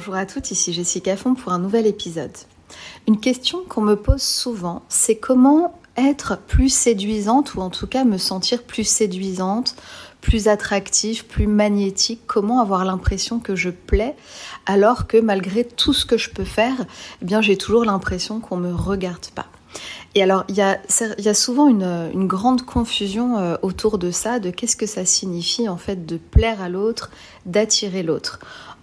Bonjour à toutes, ici Jessica Font pour un nouvel épisode. Une question qu'on me pose souvent, c'est comment être plus séduisante ou en tout cas me sentir plus séduisante, plus attractive, plus magnétique, comment avoir l'impression que je plais alors que malgré tout ce que je peux faire, eh bien j'ai toujours l'impression qu'on me regarde pas. Et alors, il y a, souvent une, grande confusion euh, autour de ça, de qu'est-ce que ça signifie en fait de plaire à l'autre, d'attirer l'autre.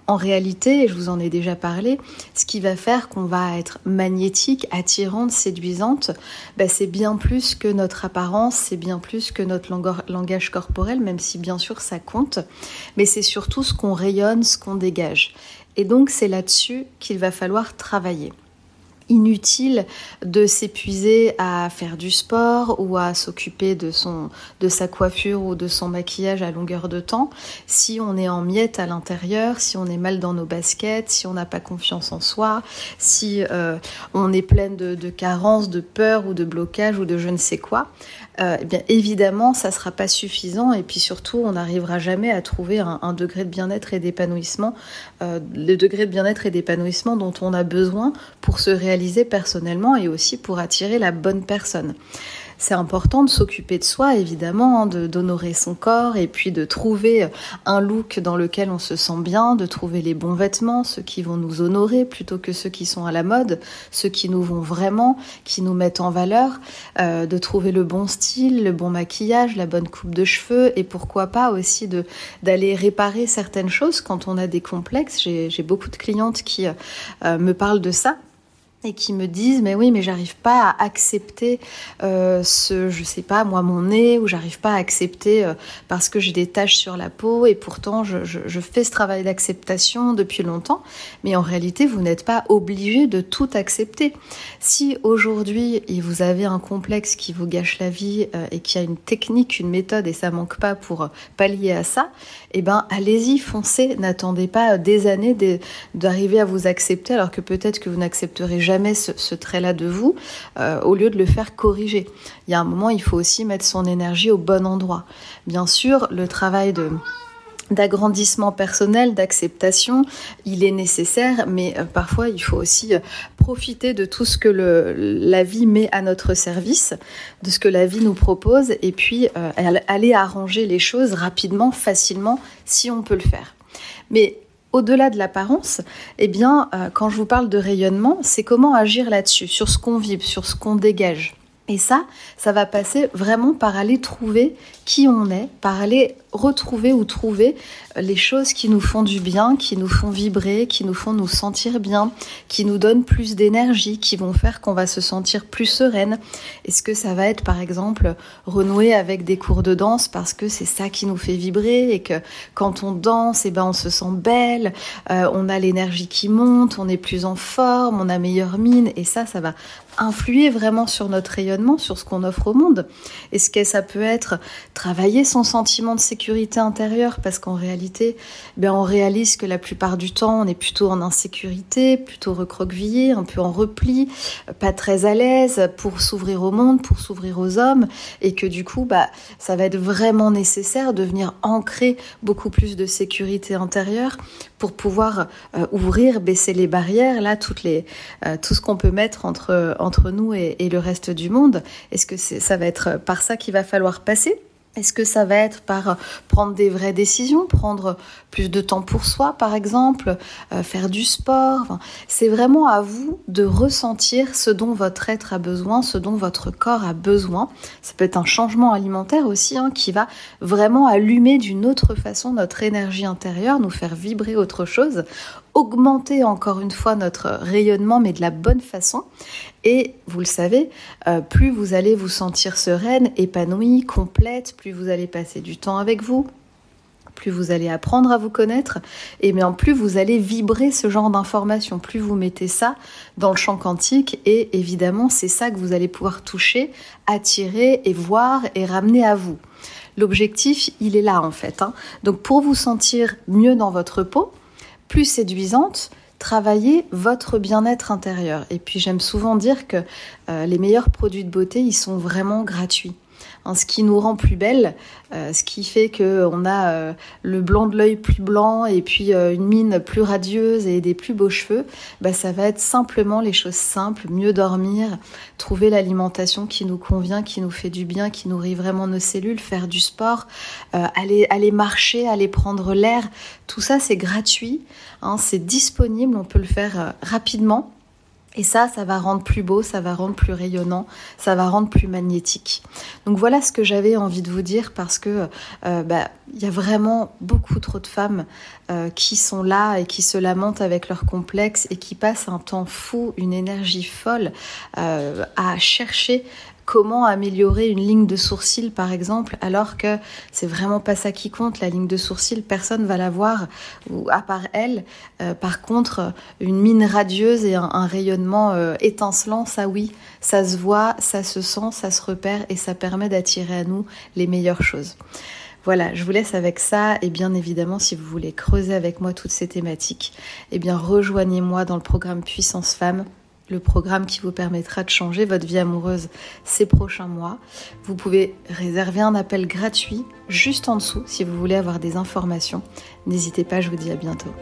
En réalité, et je vous en ai déjà parlé, ce qui va faire qu'on va être magnétique, attirante, séduisante, bah, c'est bien plus que notre apparence, c'est bien plus que notre langage corporel, même si bien sûr ça compte, mais c'est surtout ce qu'on rayonne, ce qu'on dégage. Et donc c'est là-dessus qu'il va falloir travailler inutile de s'épuiser à faire du sport ou à s'occuper de son de sa coiffure ou de son maquillage à longueur de temps si on est en miettes à l'intérieur, si on est mal dans nos baskets, si on n'a pas confiance en soi, si euh, on est pleine de, carences, de peur ou de blocage ou de je ne sais quoi. Euh, eh bien évidemment ça sera pas suffisant et puis surtout on n'arrivera jamais à trouver un, un degré de bien-être et d'épanouissement, euh, le degré de bien-être et d'épanouissement dont on a besoin pour se réaliser personnellement et aussi pour attirer la bonne personne c'est important de s'occuper de soi, évidemment, hein, d'honorer son corps et puis de trouver un look dans lequel on se sent bien, de trouver les bons vêtements, ceux qui vont nous honorer plutôt que ceux qui sont à la mode, ceux qui nous vont vraiment, qui nous mettent en valeur, euh, de trouver le bon style, le bon maquillage, la bonne coupe de cheveux et pourquoi pas aussi d'aller réparer certaines choses quand on a des complexes. J'ai beaucoup de clientes qui euh, me parlent de ça et qui me disent mais oui mais j'arrive pas à accepter euh, ce je sais pas moi mon nez ou j'arrive pas à accepter euh, parce que j'ai des taches sur la peau et pourtant je, je, fais ce travail d'acceptation depuis longtemps. Mais en réalité vous n'êtes pas obligé de tout accepter. Si aujourd'hui vous avez un complexe qui vous gâche la vie euh, et qui a une technique une méthode et ça manque pas pour pallier à ça eh ben allez-y foncez. N'attendez pas des années d'arriver à vous accepter alors que peut-être que vous n'accepterez jamais ce, trait-là de vous, euh, au lieu de le faire corriger. Il y a un moment, il faut aussi mettre son énergie au bon endroit. Bien sûr, le travail de d'agrandissement personnel, d'acceptation, il est nécessaire, mais euh, parfois il faut aussi euh, profiter de tout ce que le, la vie met à notre service, de ce que la vie nous propose, et puis aller arranger les choses rapidement, facilement, si on peut le faire. Mais au-delà de l'apparence, eh bien, euh, quand je vous parle de rayonnement, c'est comment agir là-dessus, sur ce qu'on vibre, sur ce qu'on dégage. Et ça, ça va passer vraiment par aller trouver qui on est, par aller retrouver ou trouver les choses qui nous font du bien, qui nous font vibrer, qui nous font nous sentir bien, qui nous donnent plus d'énergie, qui vont faire qu'on va se sentir plus sereine. Est-ce que ça va être par exemple renouer avec des cours de danse parce que c'est ça qui nous fait vibrer et que quand on danse, eh ben on se sent belle, euh, on a l'énergie qui monte, on est plus en forme, on a meilleure mine et ça, ça va influer vraiment sur notre rayonnement, sur ce qu'on offre au monde. Est-ce que ça peut être travailler son sentiment de sécurité intérieure? Parce qu'en réalité, ben on réalise que la plupart du temps, on est plutôt en insécurité, plutôt recroquevillé, un peu en repli, pas très à l'aise pour s'ouvrir au monde, pour s'ouvrir aux hommes et que du coup, bah, ça va être vraiment nécessaire de venir ancrer beaucoup plus de sécurité intérieure pour pouvoir euh, ouvrir, baisser les barrières, là, toutes les, euh, tout ce qu'on peut mettre entre, entre nous et, et le reste du monde. Est-ce que ça va être par ça qu'il va falloir passer? Est-ce que ça va être par euh, prendre des vraies décisions, prendre plus de temps pour soi, par exemple, euh, faire du sport C'est vraiment à vous de ressentir ce dont votre être a besoin, ce dont votre corps a besoin. Ça peut être un changement alimentaire aussi hein, qui va vraiment allumer d'une autre façon notre énergie intérieure, nous faire vibrer autre chose augmenter encore une fois notre rayonnement, mais de la bonne façon. Et vous le savez, euh, plus vous allez vous sentir sereine, épanouie, complète, plus vous allez passer du temps avec vous, plus vous allez apprendre à vous connaître, et bien plus vous allez vibrer ce genre d'informations, plus vous mettez ça dans le champ quantique, et évidemment c'est ça que vous allez pouvoir toucher, attirer et voir et ramener à vous. L'objectif, il est là en fait. Hein. Donc pour vous sentir mieux dans votre peau, plus séduisante, travaillez votre bien-être intérieur. Et puis j'aime souvent dire que euh, les meilleurs produits de beauté, ils sont vraiment gratuits. Ce qui nous rend plus belle, euh, ce qui fait qu'on a euh, le blanc de l'œil plus blanc et puis euh, une mine plus radieuse et des plus beaux cheveux, bah, ça va être simplement les choses simples, mieux dormir, trouver l'alimentation qui nous convient, qui nous fait du bien, qui nourrit vraiment nos cellules, faire du sport, aller, aller marcher, aller prendre l'air. Tout ça, c'est gratuit, hein, c'est disponible, on peut le faire rapidement. Et ça, ça va rendre plus beau, ça va rendre plus rayonnant, ça va rendre plus magnétique. Donc voilà ce que j'avais envie de vous dire parce que euh, bah, il y a vraiment beaucoup trop de femmes euh, qui sont là et qui se lamentent avec leurs complexes et qui passent un temps fou, une énergie folle euh, à chercher comment améliorer une ligne de sourcil par exemple, alors que c'est vraiment pas ça qui compte. La ligne de sourcil, personne va la voir, à part elle. Euh, par contre, une mine radieuse et un, rayonnement euh, étincelant, ça oui, ça se voit, ça se sent, ça se repère et ça permet d'attirer à nous les meilleures choses. Voilà, je vous laisse avec ça et bien évidemment si vous voulez creuser avec moi toutes ces thématiques, eh bien rejoignez-moi dans le programme Puissance Femme le programme qui vous permettra de changer votre vie amoureuse ces prochains mois. Vous pouvez réserver un appel gratuit juste en dessous si vous voulez avoir des informations. N'hésitez pas, je vous dis à bientôt.